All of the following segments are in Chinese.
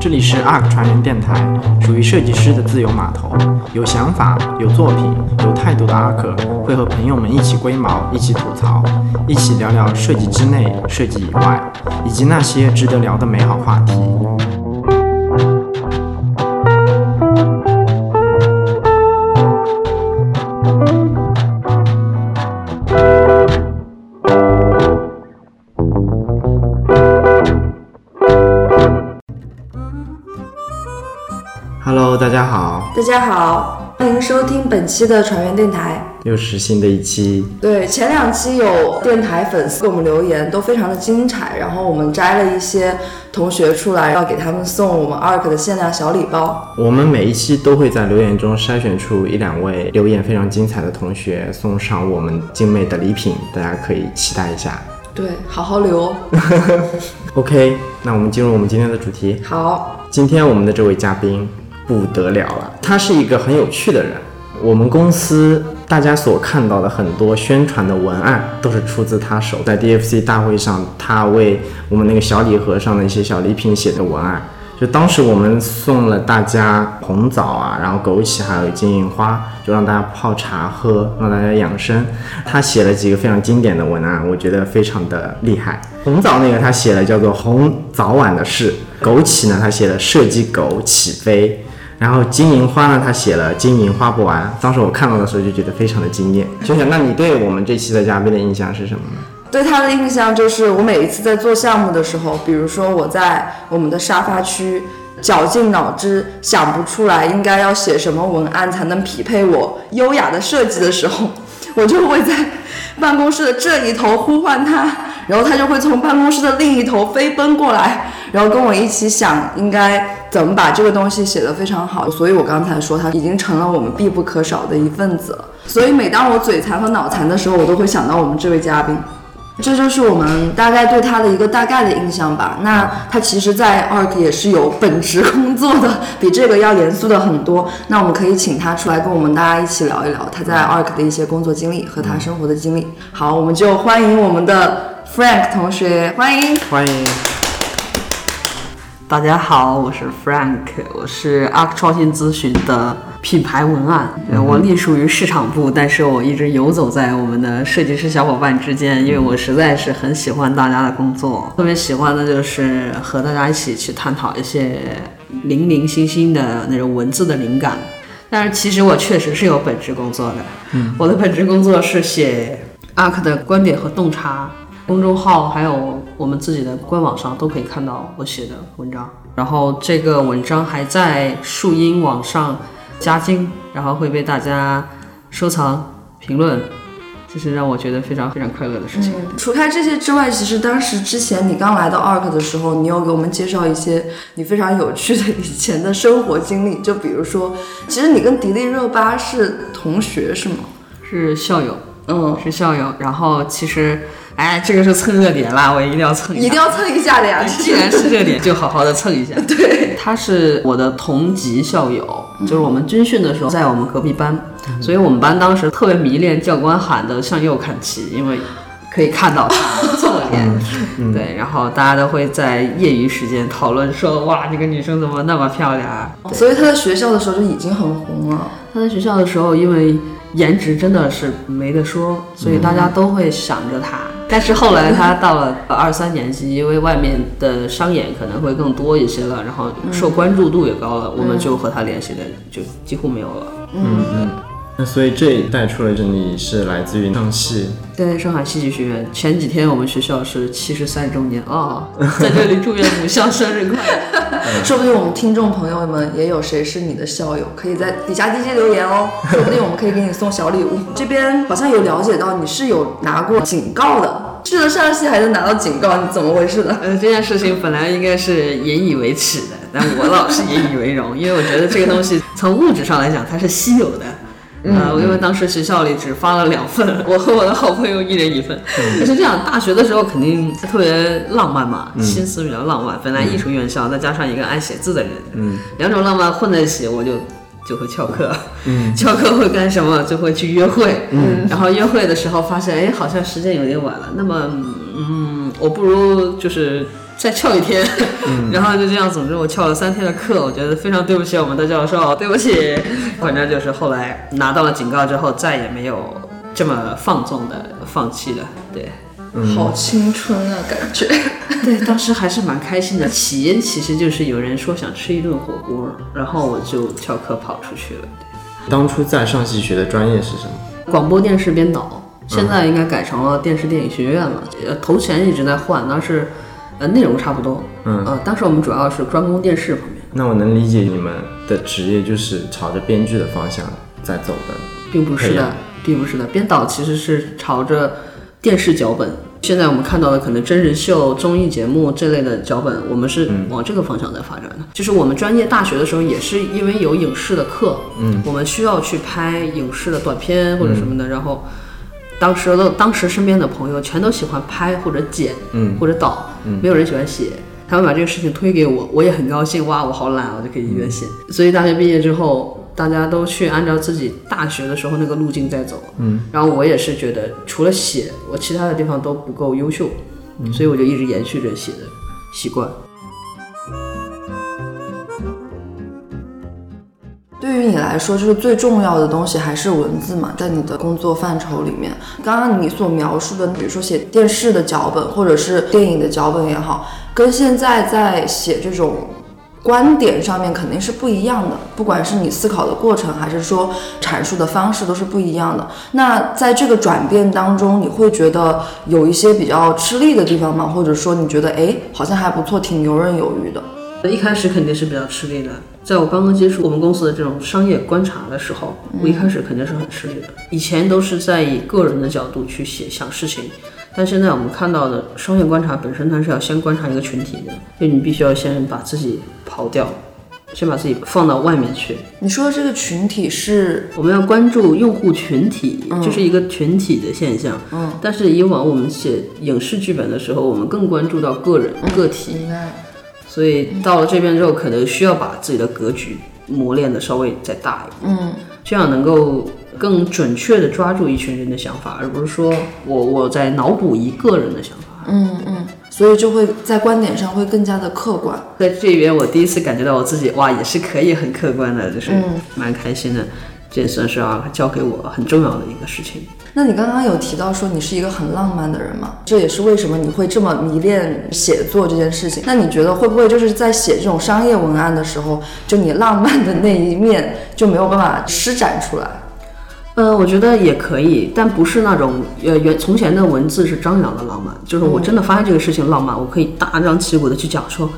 这里是 ARK 传人电台，属于设计师的自由码头。有想法、有作品、有态度的 ARK 会和朋友们一起龟毛，一起吐槽，一起聊聊设计之内、设计以外，以及那些值得聊的美好话题。Hello，大家好，大家好，欢迎收听本期的船员电台。又是新的一期。对，前两期有电台粉丝给我们留言，都非常的精彩。然后我们摘了一些同学出来，要给他们送我们 ARK 的限量小礼包。我们每一期都会在留言中筛选出一两位留言非常精彩的同学，送上我们精美的礼品，大家可以期待一下。对，好好留。OK，那我们进入我们今天的主题。好，今天我们的这位嘉宾不得了了，他是一个很有趣的人。我们公司大家所看到的很多宣传的文案都是出自他手，在 DFC 大会上，他为我们那个小礼盒上的一些小礼品写的文案。就当时我们送了大家红枣啊，然后枸杞，还有金银花，就让大家泡茶喝，让大家养生。他写了几个非常经典的文案，我觉得非常的厉害。红枣那个他写了叫做“红早晚的事”，枸杞呢他写了“设计狗起飞”，然后金银花呢他写了“金银花不完”。当时我看到的时候就觉得非常的惊艳。秋想，那你对我们这期的嘉宾的印象是什么呢？对他的印象就是，我每一次在做项目的时候，比如说我在我们的沙发区绞尽脑汁想不出来应该要写什么文案才能匹配我优雅的设计的时候，我就会在办公室的这一头呼唤他，然后他就会从办公室的另一头飞奔过来，然后跟我一起想应该怎么把这个东西写得非常好。所以我刚才说他已经成了我们必不可少的一份子了。所以每当我嘴残和脑残的时候，我都会想到我们这位嘉宾。这就是我们大概对他的一个大概的印象吧。那他其实，在 ARK 也是有本职工作的，比这个要严肃的很多。那我们可以请他出来跟我们大家一起聊一聊他在 ARK 的一些工作经历和他生活的经历。好，我们就欢迎我们的 Frank 同学，欢迎。欢迎。大家好，我是 Frank，我是 ARK 创新咨询的品牌文案，对我隶属于市场部，但是我一直游走在我们的设计师小伙伴之间，因为我实在是很喜欢大家的工作，特别喜欢的就是和大家一起去探讨一些零零星星的那种文字的灵感。但是其实我确实是有本职工作的，嗯，我的本职工作是写 ARK 的观点和洞察，公众号还有我们自己的官网上都可以看到我写的文章。然后这个文章还在树荫网上加精，然后会被大家收藏、评论，这是让我觉得非常非常快乐的事情。嗯，除开这些之外，其实当时之前你刚来到 ARK 的时候，你有给我们介绍一些你非常有趣的以前的生活经历，就比如说，其实你跟迪丽热巴是同学是吗？是校友，嗯，是校友。然后其实，哎，这个是蹭热点啦，我一定要蹭一下。一定要蹭一下的呀！既然是热点，就好好的蹭一下。对，他是我的同级校友，就是我们军训的时候在我们隔壁班，所以我们班当时特别迷恋教官喊的“向右看齐”，因为可以看到他侧脸。对，然后大家都会在业余时间讨论说：“哇，这个女生怎么那么漂亮啊所以她在学校的时候就已经很红了。？”她在学校的时候，因为颜值真的是没得说，所以大家都会想着他。但是后来他到了二三年级，因为外面的商演可能会更多一些了，然后受关注度也高了，我们就和他联系的就几乎没有了。嗯嗯那所以这也带出了这你是来自于上戏，对，上海戏剧学院前几天我们学校是七十三周年啊、在这里祝愿母校生日快乐。说不定我们听众朋友们也有谁是你的校友，可以在底下 DJ 留言哦，说不定我们可以给你送小礼物。这边好像有了解到你是有拿过警告的，去了上戏还能拿到警告，你怎么回事呢？呃，这件事情本来应该是引以为耻的，但我老是引以为荣，因为我觉得这个东西从物质上来讲它是稀有的。呃，因为当时学校里只发了两份，我和我的好朋友一人一份。可是这样，大学的时候肯定特别浪漫嘛，心思比较浪漫。本来艺术院校，再加上一个爱写字的人，嗯，两种浪漫混在一起，我就就会翘课。嗯，翘课会干什么？就会去约会。嗯，然后约会的时候发现，哎，好像时间有点晚了。那么、嗯嗯，我不如就是再翘一天，然后就这样。总之，我翘了三天的课，我觉得非常对不起我们的教授，对不起。反正就是后来拿到了警告之后，再也没有这么放纵的放弃了。对，好青春啊，感觉。对，当时还是蛮开心的。起因其实就是有人说想吃一顿火锅，然后我就翘课跑出去了。当初在上戏学的专业是什么？广播电视编导。现在应该改成了电视电影学院了。呃，头衔一直在换，但是，呃，内容差不多。嗯，呃，当时我们主要是专攻电视方面。那我能理解你们的职业就是朝着编剧的方向在走的，并不是的，并不是的。编导其实是朝着电视脚本。现在我们看到的可能真人秀、综艺节目这类的脚本，我们是往这个方向在发展的。就是我们专业大学的时候，也是因为有影视的课，嗯，我们需要去拍影视的短片或者什么的，然后。当时的当时身边的朋友全都喜欢拍或者剪，嗯，或者导，嗯，没有人喜欢写。他们把这个事情推给我，我也很高兴。哇，我好懒，我就可以一边写。所以大学毕业之后，大家都去按照自己大学的时候那个路径在走，嗯。然后我也是觉得，除了写，我其他的地方都不够优秀，嗯所以我就一直延续着写的习惯。对于你来说，就是最重要的东西还是文字嘛，在你的工作范畴里面。刚刚你所描述的，比如说写电视的脚本，或者是电影的脚本也好，跟现在在写这种观点上面肯定是不一样的。不管是你思考的过程，还是说阐述的方式，都是不一样的。那在这个转变当中，你会觉得有一些比较吃力的地方吗？或者说你觉得，哎，好像还不错，挺游刃有余的？一开始肯定是比较吃力的。在我刚刚接触我们公司的这种商业观察的时候，我一开始肯定是很吃力的。以前都是在以个人的角度去写想事情，但现在我们看到的商业观察本身，它是要先观察一个群体的，就你必须要先把自己刨掉，先把自己放到外面去。你说的这个群体是我们要关注用户群体，这是一个群体的现象。嗯，但是以往我们写影视剧本的时候，我们更关注到个人个体。所以到了这边之后，可能需要把自己的格局磨练的稍微再大一点，嗯，这样能够更准确的抓住一群人的想法，而不是说我我在脑补一个人的想法，嗯嗯，所以就会在观点上会更加的客观。在这边，我第一次感觉到我自己哇，也是可以很客观的，就是蛮开心的。这也算是啊，教给我很重要的一个事情。那你刚刚有提到说你是一个很浪漫的人吗？这也是为什么你会这么迷恋写作这件事情。那你觉得会不会就是在写这种商业文案的时候，就你浪漫的那一面就没有办法施展出来？呃，我觉得也可以，但不是那种呃原从前的文字是张扬的浪漫，就是我真的发现这个事情浪漫，我可以大张旗鼓的去讲说。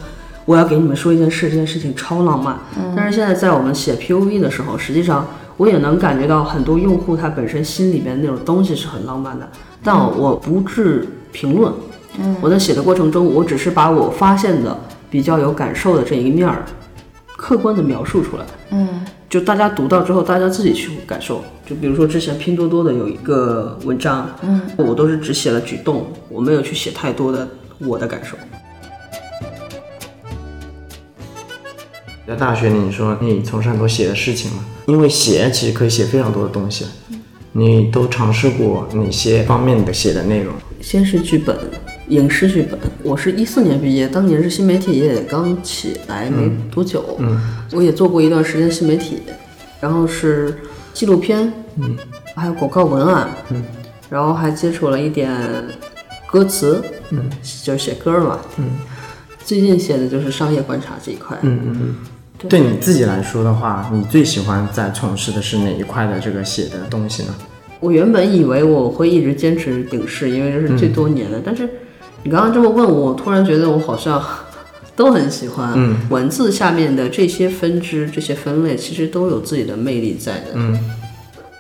我要给你们说一件事，这件事情超浪漫。但是现在在我们写 POV 的时候，实际上我也能感觉到很多用户他本身心里边那种东西是很浪漫的，但我不置评论。嗯，我在写的过程中，我只是把我发现的比较有感受的这一面儿，客观的描述出来。嗯，就大家读到之后，大家自己去感受。就比如说之前拼多多的有一个文章，嗯，我都是只写了举动，我没有去写太多的我的感受。在大学里，你说你从事很多写的事情嘛？因为写其实可以写非常多的东西。你都尝试过哪些方面的写的内容？先是剧本，影视剧本。我是一四年毕业，当年是新媒体也刚起来没多久。嗯，我也做过一段时间新媒体，然后是纪录片，嗯，还有广告文案，嗯，然后还接触了一点歌词，嗯，就是写歌嘛，嗯，最近写的就是商业观察这一块，嗯嗯嗯。对。你自己来说的话，你最喜欢在从事的是哪一块的这个写的东西呢？我原本以为我会一直坚持影视，因为这是最多年的。但是你刚刚这么问我，我突然觉得我好像都很喜欢。嗯，文字下面的这些分支、这些分类，其实都有自己的魅力在的。嗯，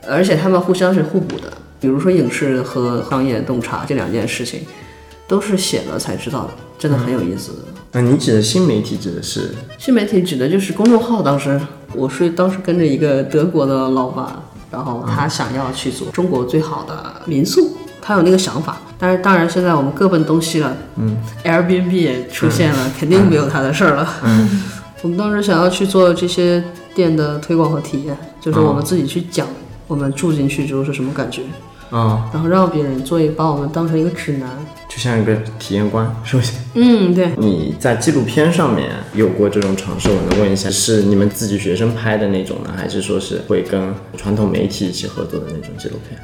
而且他们互相是互补的。比如说影视和商业洞察这两件事情，都是写了才知道的，真的很有意思。那你指的新媒体指的是？新媒体指的就是公众号。当时我是当时跟着一个德国的老板，然后他想要去做中国最好的民宿，他有那个想法。但是当然现在我们各奔东西了，嗯，Airbnb 也出现了，肯定没有他的事儿了。嗯，我们当时想要去做这些店的推广和体验，就是我们自己去讲，我们住进去之后是什么感觉。啊、然后让别人做一把我们当成一个指南。就像一个体验官，是不是？嗯，对，你在纪录片上面有过这种尝试？我能问一下，是你们自己学生拍的那种呢，还是说是会跟传统媒体一起合作的那种纪录片？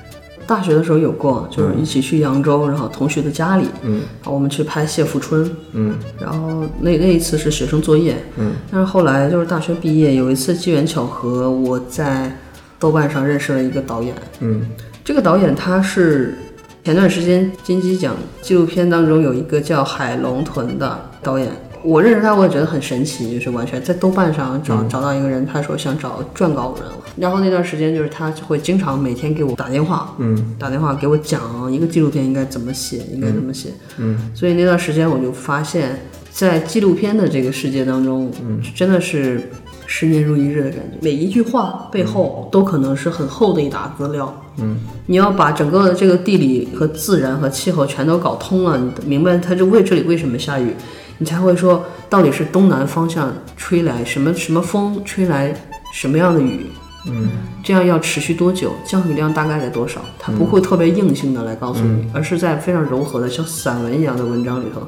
大学的时候有过，就是一起去扬州，然后同学的家里，嗯。然后我们去拍谢富春，嗯。然后那那一次是学生作业，嗯，但是后来就是大学毕业，有一次机缘巧合，我在豆瓣上认识了一个导演，嗯。这个导演他是前段时间金鸡奖纪录片当中有一个叫海龙屯的导演，我认识他，我也觉得很神奇，就是完全在豆瓣上找、找到一个人，他说想找撰稿人，然后那段时间就是他就会经常每天给我打电话，嗯打电话给我讲一个纪录片应该怎么写，应该怎么写，嗯所以那段时间我就发现，在纪录片的这个世界当中，嗯真的是十年如一日的感觉。每一句话背后都可能是很厚的一沓资料。嗯，你要把整个这个地理和自然和气候全都搞通了，你明白它这为这里为什么下雨，你才会说到底是东南方向吹来什么什么风，吹来什么样的雨。嗯这样要持续多久？降雨量大概在多少？它不会特别硬性的来告诉你，而是在非常柔和的像散文一样的文章里头，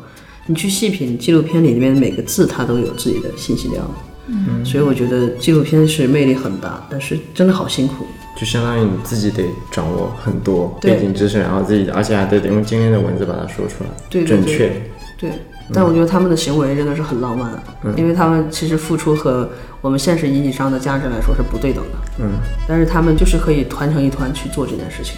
你去细品纪录片里面每个字，它都有自己的信息量。嗯，所以我觉得纪录片是魅力很大，但是真的好辛苦。就相当于你自己得掌握很多背景知识，然后自己，而且还得用精炼的文字把它说出来，对对对准确。对，但我觉得他们的行为真的是很浪漫，因为他们其实付出和我们现实意义上的价值来说是不对等的。嗯，但是他们就是可以团成一团去做这件事情。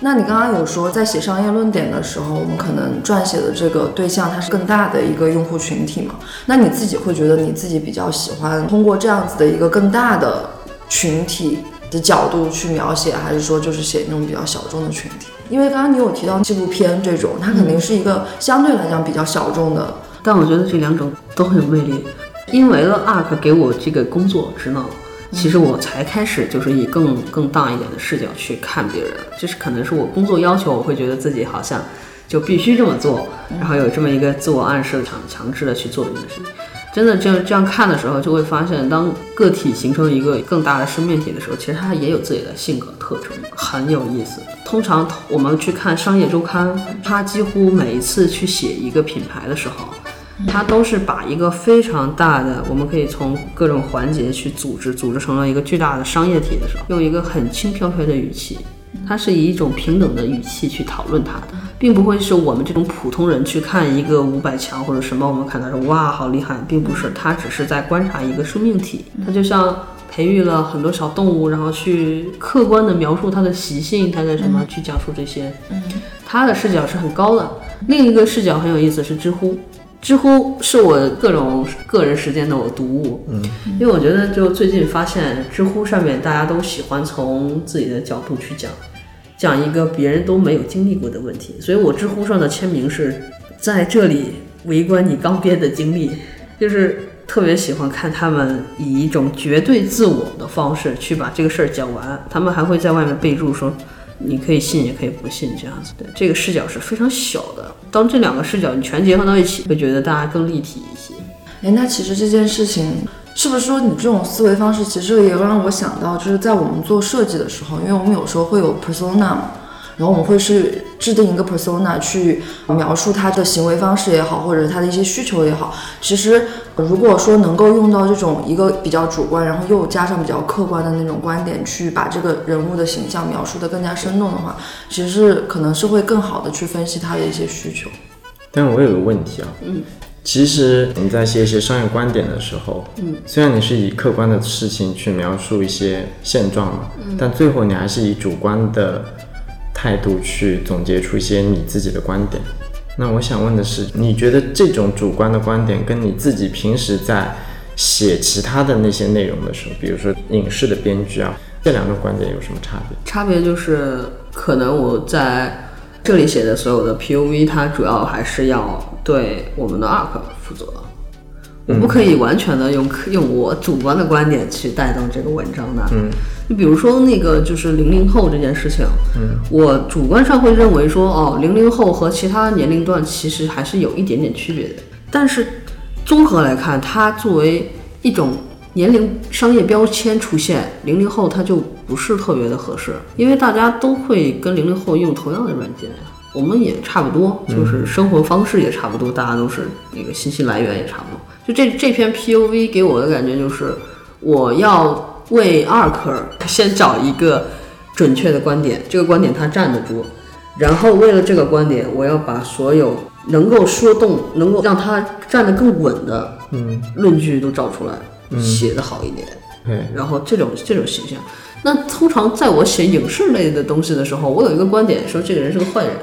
那你刚刚有说，在写商业论点的时候，我们可能撰写的这个对象它是更大的一个用户群体嘛？那你自己会觉得你自己比较喜欢通过这样子的一个更大的群体的角度去描写，还是说就是写那种比较小众的群体？因为刚刚你有提到纪录片这种，它肯定是一个相对来讲比较小众的，但我觉得这两种都很有魅力，因为了 ARK 给我这个工作职能，其实我才开始就是以更更大一点的视角去看别人，就是可能是我工作要求，我会觉得自己好像就必须这么做，然后有这么一个自我暗示，强强制的去做这件事情。真的这样这样看的时候，就会发现，当个体形成一个更大的生命体的时候，其实它也有自己的性格特征，很有意思。通常我们去看商业周刊，它几乎每一次去写一个品牌的时候，它都是把一个非常大的，我们可以从各种环节去组织，组织成了一个巨大的商业体的时候，用一个很轻飘飘的语气，它是以一种平等的语气去讨论它的，并不会是我们这种普通人去看一个五百强或者什么，我们看到说哇好厉害，并不是，它只是在观察一个生命体，它就像。培育了很多小动物，然后去客观的描述它的习性，它的什么，去讲述这些。嗯他的视角是很高的。另一个视角很有意思是知乎，知乎是我各种个人时间的我读物，嗯，因为我觉得就最近发现知乎上面大家都喜欢从自己的角度去讲，讲一个别人都没有经历过的问题，所以我知乎上的签名是在这里围观你刚编的经历，就是。特别喜欢看他们以一种绝对自我的方式去把这个事儿讲完，他们还会在外面备注说你可以信也可以不信这样子。对，这个视角是非常小的。当这两个视角你全结合到一起，会觉得大家更立体一些。哎，那其实这件事情是不是说你这种思维方式，其实也让我想到，就是在我们做设计的时候，因为我们有时候会有 persona 嘛，然后我们会是制定一个 persona 去描述他的行为方式也好，或者他的一些需求也好。其实如果说能够用到这种一个比较主观，然后又加上比较客观的那种观点，去把这个人物的形象描述的更加生动的话，其实是可能是会更好的去分析他的一些需求。但我有个问题啊，嗯，其实你在写一些商业观点的时候，嗯，虽然你是以客观的事情去描述一些现状嘛，嗯，但最后你还是以主观的态度去总结出一些你自己的观点。那我想问的是，你觉得这种主观的观点跟你自己平时在写其他的那些内容的时候，比如说影视的编剧啊，这两种观点有什么差别？差别就是，可能我在这里写的所有的 POV，它主要还是要对我们的 ARC 负责。我不可以完全的用用我主观的观点去带动这个文章的。嗯，你比如说那个就是零零后这件事情，嗯，我主观上会认为说，哦，零零后和其他年龄段其实还是有一点点区别的。但是综合来看，它作为一种年龄商业标签出现，零零后它就不是特别的合适，因为大家都会跟零零后用同样的软件，我们也差不多，就是生活方式也差不多，大家都是那个信息来源也差不多。就这这篇 PUV 给我的感觉就是，我要为 ARK 先找一个准确的观点，这个观点他站得住，然后为了这个观点，我要把所有能够说动、能够让他站得更稳的嗯，论据都找出来，写得好一点。对，然后这种这种形象，那通常在我写影视类的东西的时候，我有一个观点说这个人是个坏人，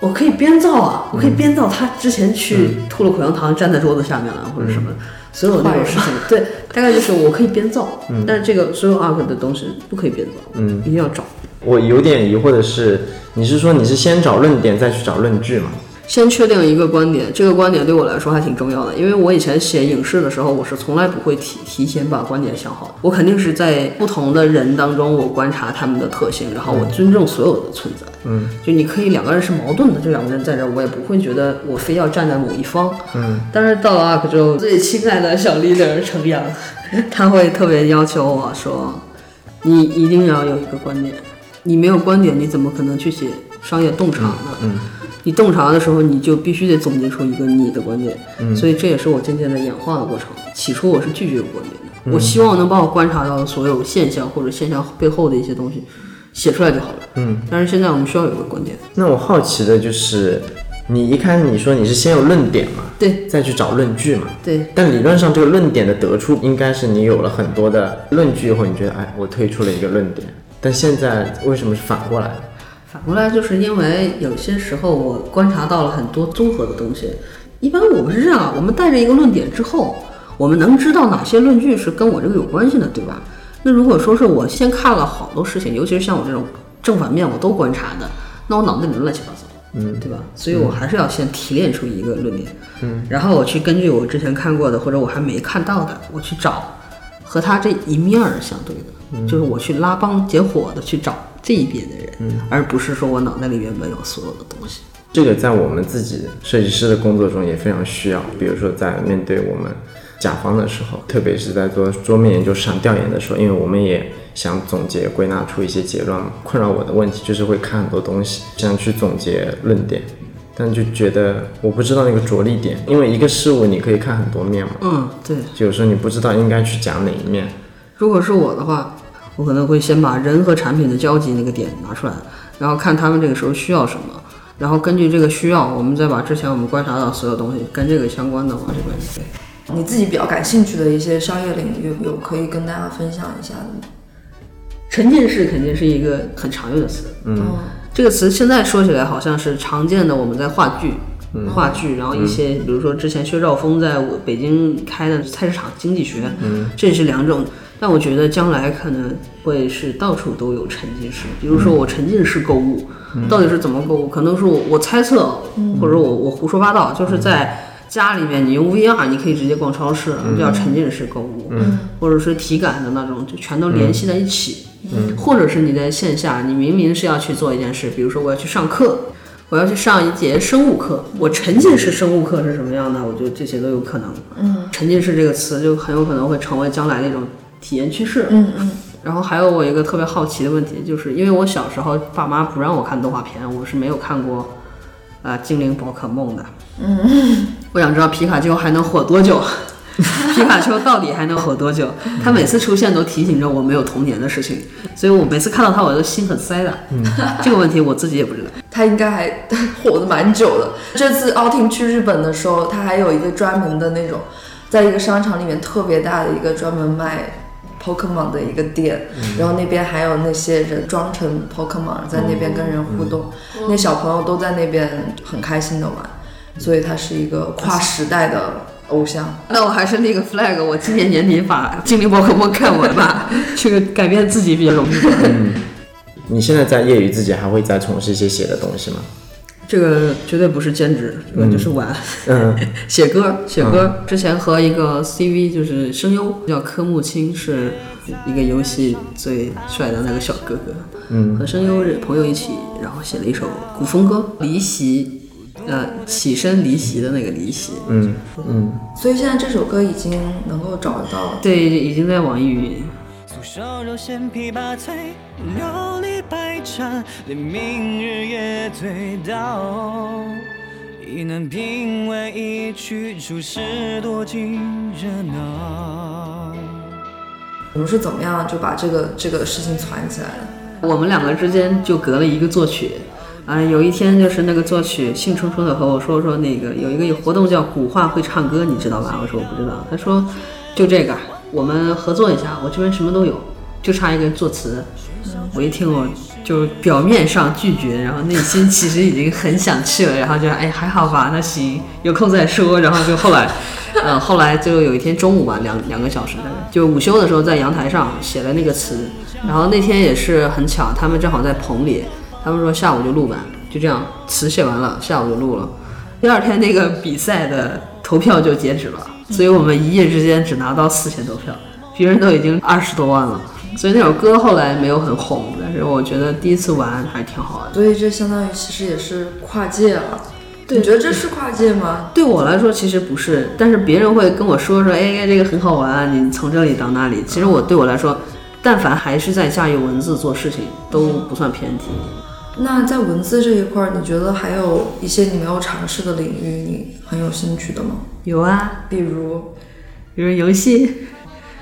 我可以编造啊，我可以编造他之前去吐了口香糖粘在桌子下面了，或者什么，所有那种事情，对，大概就是我可以编造，但是这个所有 arc 的东西不可以编造，嗯，一定要找。我有点疑惑的是，你是说你是先找论点再去找论据吗？先确定一个观点，这个观点对我来说还挺重要的，因为我以前写影视的时候，我是从来不会提提前把观点想好，我肯定是在不同的人当中，我观察他们的特性，然后我尊重所有的存在。嗯，就你可以两个人是矛盾的，这两个人在这儿，我也不会觉得我非要站在某一方。嗯，但是到了 ARK 之后，最亲爱的小 leader 程阳，他会特别要求我说，你一定要有一个观点，你没有观点，你怎么可能去写商业洞察呢？嗯你洞察的时候，你就必须得总结出一个你的观点，嗯所以这也是我渐渐的演化的过程。起初我是拒绝有观点的，嗯我希望能把我观察到的所有现象或者现象背后的一些东西写出来就好了。嗯，但是现在我们需要有个观点，那我好奇的就是，你一开始你说你是先有论点嘛，对再去找论据嘛，对，但理论上这个论点的得出，应该是你有了很多的论据以后，你觉得哎，我推出了一个论点，但现在为什么是反过来的？反过来就是因为有些时候我观察到了很多综合的东西。一般我们是这样啊，我们带着一个论点之后，我们能知道哪些论据是跟我这个有关系的，对吧？那如果说是我先看了好多事情，尤其是像我这种正反面我都观察的，那我脑子里乱七八糟，嗯，对吧？所以我还是要先提炼出一个论点，嗯，然后我去根据我之前看过的或者我还没看到的，我去找和他这一面儿相对的，就是我去拉帮结伙的去找这一边的人，而不是说我脑袋里原本有所有的东西。这个在我们自己设计师的工作中也非常需要，比如说在面对我们甲方的时候，特别是在做桌面研究市场调研的时候，因为我们也想总结归纳出一些结论嘛。困扰我的问题就是会看很多东西，想去总结论点，但就觉得我不知道那个着力点，因为一个事物你可以看很多面嘛，嗯，对。就有时候你不知道应该去讲哪一面。如果是我的话，我可能会先把人和产品的交集那个点拿出来，然后看他们这个时候需要什么，然后根据这个需要，我们再把之前我们观察到所有东西跟这个相关的往这边对。你自己比较感兴趣的一些商业领域，有可以跟大家分享一下的吗？沉浸式肯定是一个很常用的词，嗯这个词现在说起来好像是常见的，我们在话剧。话剧，然后一些，比如说之前薛兆丰在北京开的菜市场经济学，这是两种。但我觉得将来可能会是到处都有沉浸式，比如说我沉浸式购物，到底是怎么购物？可能是我我猜测，或者我我胡说八道，就是在家里面你用 VR，你可以直接逛超市，叫沉浸式购物，或者是体感的那种，就全都联系在一起。或者是你在线下，你明明是要去做一件事，比如说我要去上课，我要去上一节生物课，我沉浸式生物课是什么样的？我觉得这些都有可能。嗯，沉浸式这个词就很有可能会成为将来的一种体验趋势。嗯嗯，然后还有我一个特别好奇的问题，就是因为我小时候爸妈不让我看动画片，我是没有看过啊、精灵宝可梦的。嗯，我想知道皮卡丘还能火多久。皮卡丘到底还能火多久？他每次出现都提醒着我没有童年的事情，所以我每次看到他，我都心很塞的。嗯，这个问题我自己也不知道。他应该还火的蛮久的。这次奥汀去日本的时候，他还有一个专门的那种，在一个商场里面特别大的一个专门卖 Pokemon 的一个店，然后那边还有那些人装成 Pokemon 在那边跟人互动，那小朋友都在那边很开心的玩，所以他是一个跨时代的偶像。那我还是立个 flag，我今年年底把《精灵宝可梦》看完吧，这个改变自己比较容易。你现在在业余自己还会再从事一些写的东西吗？这个绝对不是兼职，这个就是玩。嗯 写歌，写歌。之前和一个 CV 就是声优叫柯木青，是一个游戏最帅的那个小哥哥。嗯和声优朋友一起，然后写了一首古风歌《离席》，呃，起身离席的那个离席。嗯嗯，所以现在这首歌已经能够找到。对，已经在网易云。素烧肉鲜琵琶脆，琉璃白茶，连明日也醉倒。意难平，为一曲，出世多尽热闹。我们是怎么样就把这个这个事情传起来的？我们两个之间就隔了一个作曲。啊，有一天就是那个作曲兴冲冲的和我说说那个有一个活动叫古画会唱歌，你知道吧？我说我不知道。他说就这个，我们合作一下，我这边什么都有，就差一个作词。我一听我就表面上拒绝，然后内心其实已经很想去了，然后就哎还好吧，那行，有空再说。然后就后来，嗯，后来就有一天中午吧，两两个小时，就午休的时候在阳台上写了那个词，然后那天也是很巧，他们正好在棚里。他们说下午就录吧，就这样，词写完了，下午就录了。第二天那个比赛的投票就截止了，所以我们一夜之间只拿到四千多票，别人都已经二十多万了。所以那首歌后来没有很红，但是我觉得第一次玩还挺好玩的。所以这相当于其实也是跨界了。你觉得这是跨界吗？对我来说其实不是，但是别人会跟我说说，哎，这个很好玩，你从这里到那里。其实我对我来说，但凡还是在驾驭文字做事情，都不算偏题。那在文字这一块儿，你觉得还有一些你没有尝试的领域，你很有兴趣的吗？有啊，比如，比如游戏，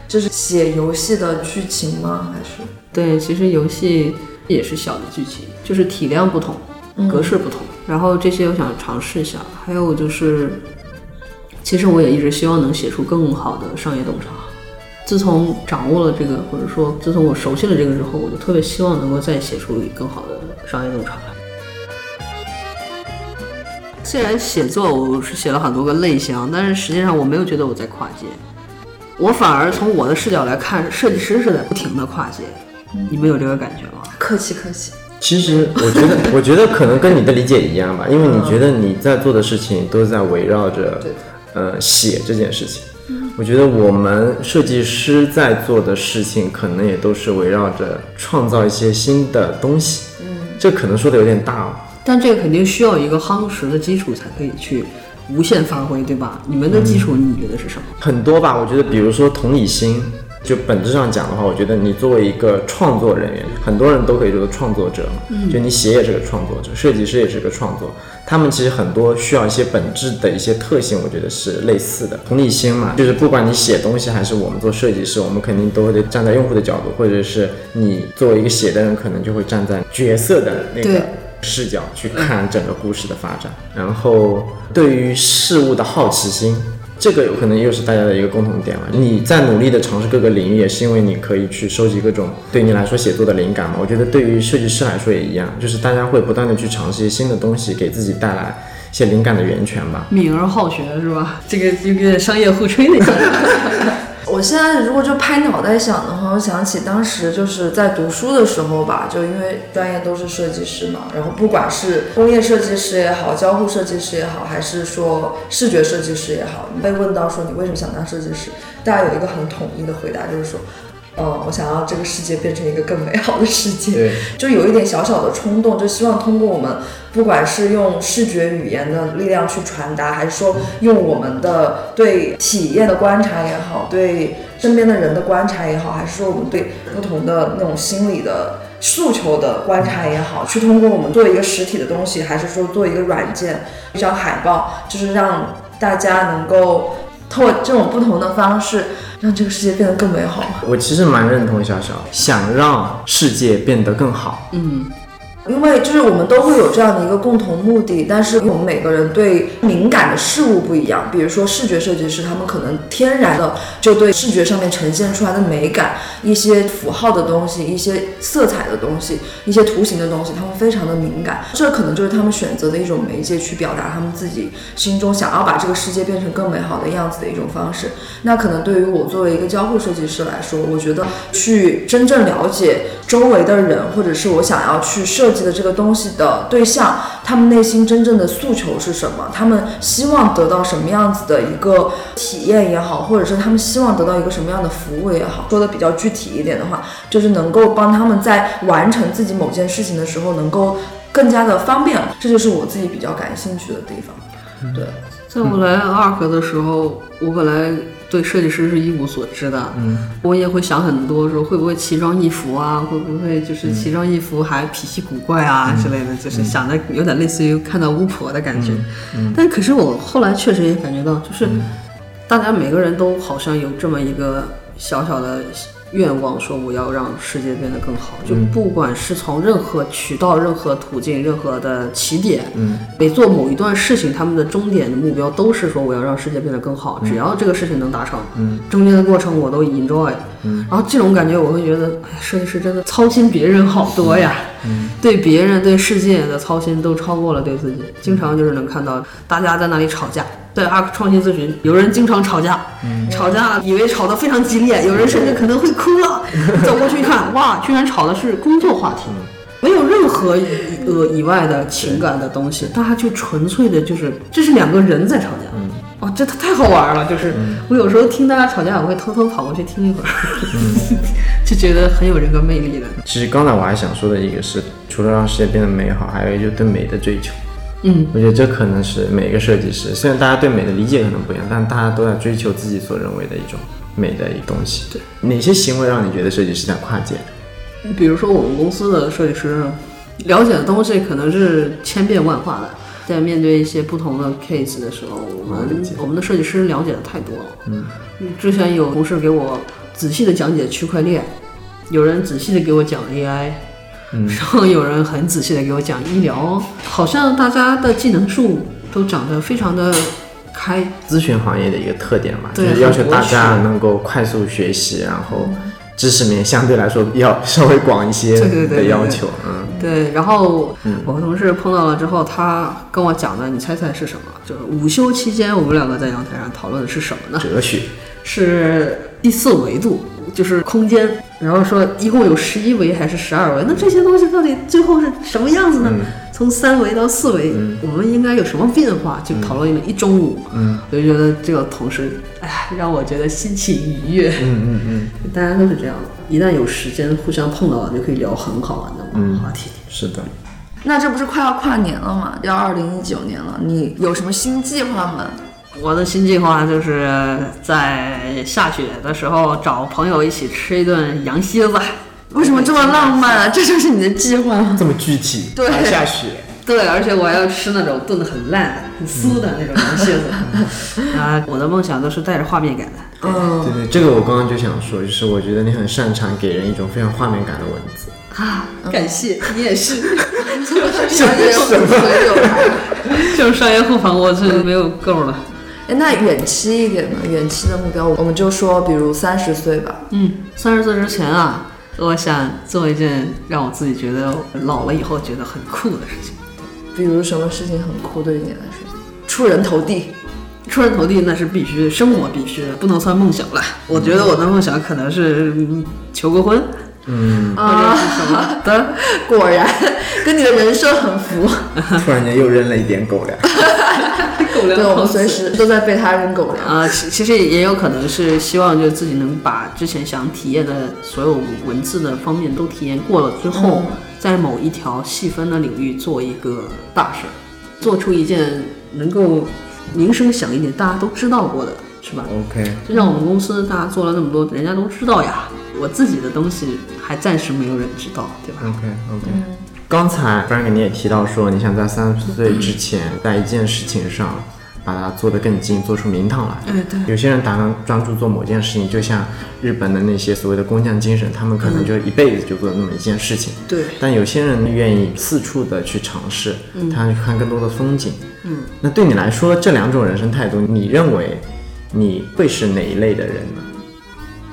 就是写游戏的剧情吗？还是？对，其实游戏也是小的剧情，就是体量不同，格式不同。然后这些我想尝试一下。还有就是，其实我也一直希望能写出更好的商业洞察。自从掌握了这个，或者说自从我熟悉了这个之后，我就特别希望能够再写出更好的商业洞察。虽然写作我是写了很多个类型，但是实际上我没有觉得我在跨界，我反而从我的视角来看，设计师是在不停的跨界。你们有这个感觉吗？客气客气。其实我觉得，我觉得可能跟你的理解一样吧，因为你觉得你在做的事情都在围绕着，呃，写这件事情。我觉得我们设计师在做的事情，可能也都是围绕着创造一些新的东西。嗯，这可能说的有点大了，但这个肯定需要一个夯实的基础才可以去无限发挥，对吧？你们的基础你觉得是什么？很多吧，我觉得，比如说同理心。就本质上讲的话，我觉得你作为一个创作人员，很多人都可以做创作者嘛。嗯，就你写也是个创作者，设计师也是个创作，他们其实很多需要一些本质的一些特性，我觉得是类似的。同理心嘛，就是不管你写东西还是我们做设计师，我们肯定都得站在用户的角度，或者是你作为一个写的人，可能就会站在角色的那个视角去看整个故事的发展。然后对于事物的好奇心。这个有可能又是大家的一个共同点了。你在努力的尝试各个领域，也是因为你可以去收集各种对你来说写作的灵感嘛。我觉得对于设计师来说也一样，就是大家会不断的去尝试一些新的东西，给自己带来一些灵感的源泉吧。敏而好学是吧？这个有点商业互吹那种。我现在如果就拍脑袋想的话，我想起当时就是在读书的时候吧，就因为专业都是设计师嘛，然后不管是工业设计师也好，交互设计师也好，还是说视觉设计师也好，被问到说你为什么想当设计师，大家有一个很统一的回答，就是说。嗯，我想要这个世界变成一个更美好的世界，就有一点小小的冲动，就希望通过我们，不管是用视觉语言的力量去传达，还是说用我们的对体验的观察也好，对身边的人的观察也好，还是说我们对不同的那种心理的诉求的观察也好，去通过我们做一个实体的东西，还是说做一个软件，一张海报，就是让大家能够。通过这种不同的方式，让这个世界变得更美好。我其实蛮认同小小，想让世界变得更好。嗯。因为就是我们都会有这样的一个共同目的，但是我们每个人对敏感的事物不一样。比如说视觉设计师，他们可能天然的就对视觉上面呈现出来的美感、一些符号的东西、一些色彩的东西、一些图形的东西，他们非常的敏感。这可能就是他们选择的一种媒介，去表达他们自己心中想要把这个世界变成更美好的样子的一种方式。那可能对于我作为一个交互设计师来说，我觉得去真正了解周围的人，或者是我想要去设计。的这个东西的对象，他们内心真正的诉求是什么？他们希望得到什么样子的一个体验也好，或者是他们希望得到一个什么样的服务也好，说的比较具体一点的话，就是能够帮他们在完成自己某件事情的时候，能够。更加的方便。这就是我自己比较感兴趣的地方。对，在我来 ARK 的时候，我本来对设计师是一无所知的，嗯，我也会想很多，说会不会奇装异服啊，会不会就是奇装异服还脾气古怪啊、之类的，就是想的有点类似于看到巫婆的感觉。但可是我后来确实也感觉到，就是大家每个人都好像有这么一个小小的愿望，说我要让世界变得更好。就不管是从任何渠道、任何途径、任何的起点，嗯，每做某一段事情，他们的终点的目标都是说我要让世界变得更好。只要这个事情能达成，嗯，中间的过程我都 enjoy。嗯，然后这种感觉我会觉得，哎呀，设计师真的操心别人好多呀。嗯，对别人、对世界的操心都超过了对自己。经常就是能看到大家在那里吵架。在 ARK 创新咨询，有人经常吵架，吵架以为吵得非常激烈，有人甚至可能会哭了。走过去一看，哇，居然吵的是工作话题，没有任何呃以外的情感的东西，大家就纯粹的就是这是两个人在吵架。哦，这太好玩了！就是我有时候听大家吵架，我会偷偷跑过去听一会儿，就觉得很有人格魅力的。其实刚才我还想说的一个是，除了让世界变得美好，还有一个就是对美的追求。嗯，我觉得这可能是每个设计师，虽然大家对美的理解可能不一样，但大家都在追求自己所认为的一种美的一东西。对，哪些行为让你觉得设计师在跨界？比如说我们公司的设计师，了解的东西可能是千变万化的。在面对一些不同的 case 的时候，我们我们的设计师了解的太多了。嗯，之前有同事给我仔细的讲解区块链，有人仔细的给我讲 AI，嗯然后有人很仔细的给我讲医疗，好像大家的技能树都长得非常的开。咨询行业的一个特点嘛，就是要求大家能够快速学习，然后知识面相对来说要稍微广一些对对对对对的要求。嗯，对，然后我和同事碰到了之后，他跟我讲的，你猜猜是什么？就是午休期间，我们两个在阳台上讨论的是什么呢？哲学。是第四维度，就是空间。然后说一共有十一维还是十二维？那这些东西到底最后是什么样子呢？从三维到四维，我们应该有什么变化？就讨论了一中午。嗯，我就觉得这个同事，哎呀，让我觉得心情愉悦。嗯嗯嗯，大家都是这样的，一旦有时间互相碰到了，就可以聊很好玩的话题。是的。那这不是快要跨年了吗？要二零一九年了，你有什么新计划吗？我的新计划就是在下雪的时候找朋友一起吃一顿羊蝎子。为什么这么浪漫啊？这就是你的计划吗？这么具体，对还下雪。对，而且我还要吃那种炖的很烂、很酥的那种羊蝎子。啊，我的梦想都是带着画面感的。嗯，对对，这个我刚刚就想说，就是我觉得你很擅长给人一种非常画面感的文字。啊，感谢你也是。商业互吹有。这种商业后防我是没有够了。哎，那远期一点呢？远期的目标，我们就说，比如三十岁吧。嗯，三十岁之前啊，我想做一件让我自己觉得老了以后觉得很酷的事情。比如什么事情很酷对于你来说？出人头地。出人头地那是必须的，生活必须的，不能算梦想了。我觉得我的梦想可能是嗯求个婚，嗯，或者是什么的。果然跟你的人设很符。突然间又扔了一点狗粮。狗对，我们随时都在被他扔狗粮。啊，其其实也有可能是希望就自己能把之前想体验的所有文字的方面都体验过了之后，在某一条细分的领域做一个大事儿，做出一件能够名声响一点，大家都知道过的，是吧？OK，就像我们公司大家做了那么多，人家都知道呀。我自己的东西还暂时没有人知道，对吧？OK OK，、刚才 Frank 你也提到说，你想在三十岁之前，在一件事情上把它做得更精，做出名堂来。对，对。有些人打算专注做某件事情，就像日本的那些所谓的工匠精神，他们可能就一辈子就做那么一件事情。对但有些人愿意四处的去尝试，他去看更多的风景。嗯，那对你来说，这两种人生态度，你认为你会是哪一类的人呢？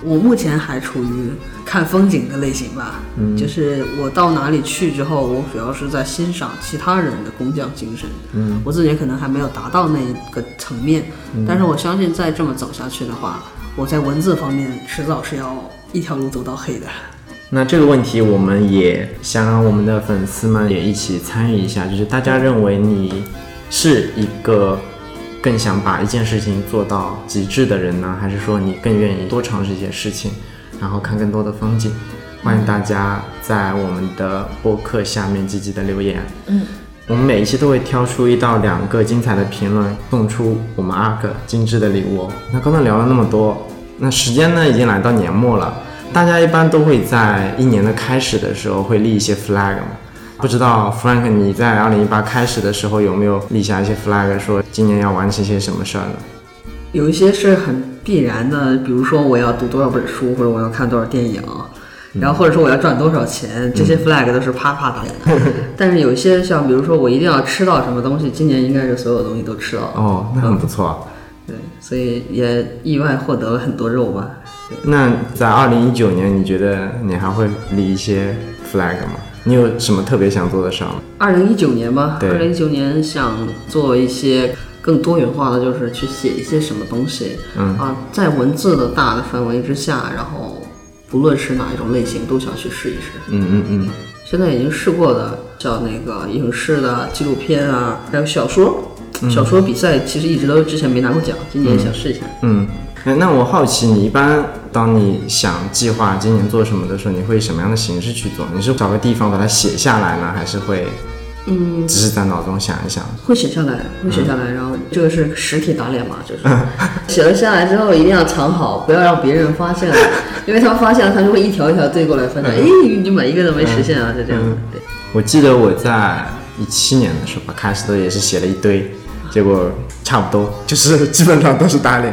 我目前还处于看风景的类型吧，嗯，就是我到哪里去之后，我主要是在欣赏其他人的工匠精神，嗯，我自己可能还没有达到那个层面，但是我相信再这么走下去的话，我在文字方面迟早是要一条路走到黑的。那这个问题，我们也想让我们的粉丝们也一起参与一下，就是大家认为你是一个更想把一件事情做到极致的人呢，还是说你更愿意多尝试一些事情，然后看更多的风景？欢迎大家在我们的播客下面积极的留言。嗯，我们每一期都会挑出一到两个精彩的评论，送出我们 ARK 精致的礼物。那刚才聊了那么多，那时间呢已经来到年末了，大家一般都会在一年的开始的时候会立一些 flag 嘛。不知道 Frank 你在二零一八开始的时候有没有立下一些 flag，说今年要完成一些什么事儿呢？有一些是很必然的，比如说我要读多少本书，或者我要看多少电影，然后或者说我要赚多少钱，这些 flag 都是啪啪打的。但是有一些像比如说我一定要吃到什么东西，今年应该是所有东西都吃到了。哦，那很不错。对，所以也意外获得了很多肉吧。那在二零一九年，你觉得你还会立一些 flag 吗？你有什么特别想做的事儿吗？二零一九年吧，对二零一九年想做一些更多元化的，就是去写一些什么东西。嗯啊，在文字的大的范围之下，然后不论是哪一种类型，都想去试一试。嗯嗯嗯，现在已经试过的，叫那个影视的、纪录片啊，还有小说。小说比赛其实一直都之前没拿过奖，今年想试一下。嗯，那那我好奇，你一般当你想计划今年做什么的时候，你会以什么样的形式去做？你是找个地方把它写下来呢，还是会，嗯，只是在脑中想一想？会写下来，会写下来，然后这个是实体打脸嘛，就是 写了下来之后一定要藏好，不要让别人发现了，因为他们发现了，他就会一条一条对过来分的，哎，你每一个都没实现啊，就这样，对。我记得我在一七年的时候吧，开始的也是写了一堆，结果差不多就是基本上都是打脸。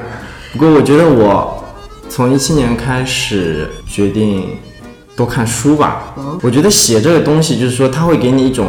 不过我觉得我从一七年开始决定多看书吧。我觉得写这个东西就是说，它会给你一种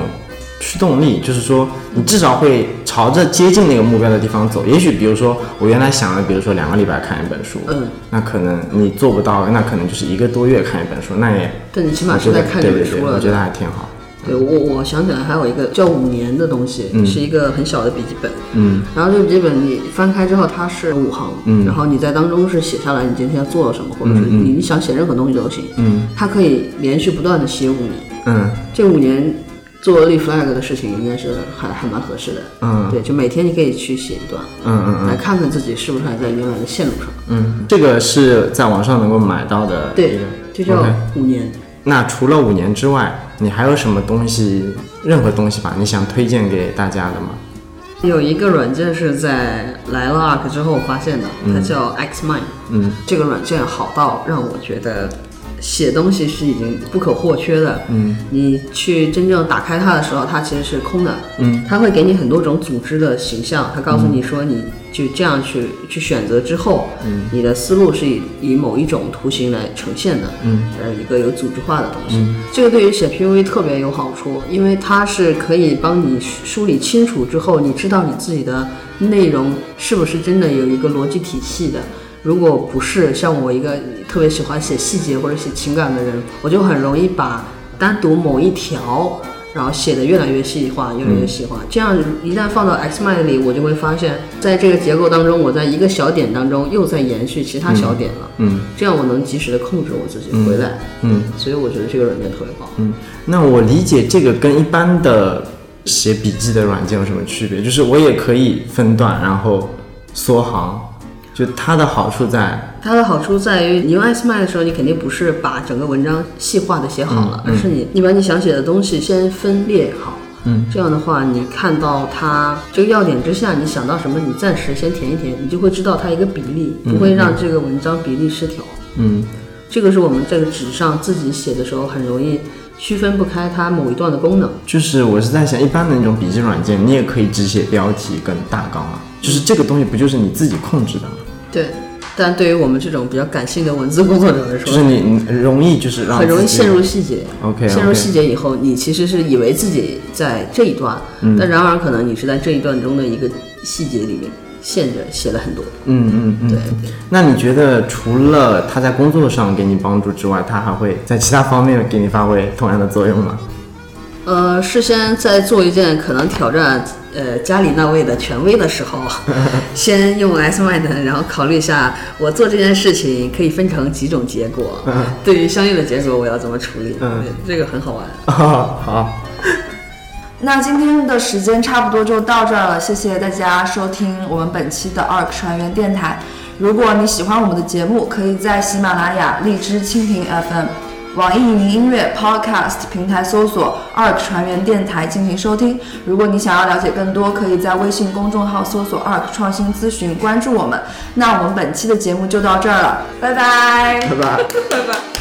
驱动力，就是说你至少会朝着接近那个目标的地方走。也许比如说我原来想的，比如说两个礼拜看一本书，嗯，那可能你做不到，那可能就是一个多月看一本书，那也但你起码在看这对对对，本书了，我觉得还挺好。对我，我想起来还有一个叫五年的东西，是一个很小的笔记本。嗯，然后这个笔记本你翻开之后，它是五行，嗯然后你在当中是写下来你今天做了什么，或者是你你想写任何东西都行。嗯，它可以连续不断的写五年。嗯这五年做立 flag 的事情应该是还还蛮合适的。嗯对，就每天你可以去写一段，嗯嗯嗯来看看自己是不是还在原来的线路上。嗯，这个是在网上能够买到的对个，这叫五年。那除了五年之外，你还有什么东西，任何东西吧，你想推荐给大家的吗？有一个软件是在来了 Arc 之后发现的，它叫 Xmind。嗯这个软件好到让我觉得写东西是已经不可或缺的。嗯，你去真正打开它的时候，它其实是空的。嗯，它会给你很多种组织的形象，它告诉你说你就这样去去选择之后，嗯，你的思路是以以某一种图形来呈现的。嗯，呃，一个有组织化的东西。这个对于写 PUA 特别有好处，因为它是可以帮你梳理清楚之后，你知道你自己的内容是不是真的有一个逻辑体系的。如果不是，像我一个特别喜欢写细节或者写情感的人，我就很容易把单独某一条，然后写的越来越细化，越来越细化。这样一旦放到 Xmind 里，我就会发现，在这个结构当中，我在一个小点当中又在延续其他小点了。嗯这样我能及时的控制我自己回来。嗯所以我觉得这个软件特别棒。嗯，那我理解这个跟一般的写笔记的软件有什么区别？就是我也可以分段，然后缩行，就它的好处在，它的好处在于，你用 Xmind 的时候，你肯定不是把整个文章细化的写好了，而是你你把你想写的东西先分裂好。嗯，这样的话，你看到它这个要点之下，你想到什么，你暂时先填一填，你就会知道它一个比例，不会让这个文章比例失调。嗯这个是我们这个纸上自己写的时候很容易区分不开它某一段的功能。就是我是在想，一般的那种笔记软件，你也可以只写标题跟大纲啊，就是这个东西不就是你自己控制的吗？对，但对于我们这种比较感性的文字工作者来说，就是你你容易就是让很容易陷入细节。OK，陷入细节以后，你其实是以为自己在这一段，嗯但然而可能你是在这一段中的一个细节里面陷着写了很多。嗯嗯嗯，对对。那你觉得除了他在工作上给你帮助之外，他还会在其他方面给你发挥同样的作用吗？呃，事先在做一件可能挑战呃家里那位的权威的时候，先用 Xmind，然后考虑一下我做这件事情可以分成几种结果，对于相应的结果我要怎么处理，嗯这个很好玩。好，那今天的时间差不多就到这儿了，谢谢大家收听我们本期的 ARK 船员电台。如果你喜欢我们的节目，可以在喜马拉雅、荔枝、蜻蜓 FM、网易云音乐 Podcast 平台搜索 ARK 船员电台进行收听。如果你想要了解更多，可以在微信公众号搜索 ARK 创新咨询，关注我们。那我们本期的节目就到这儿了，拜拜。拜拜。拜拜。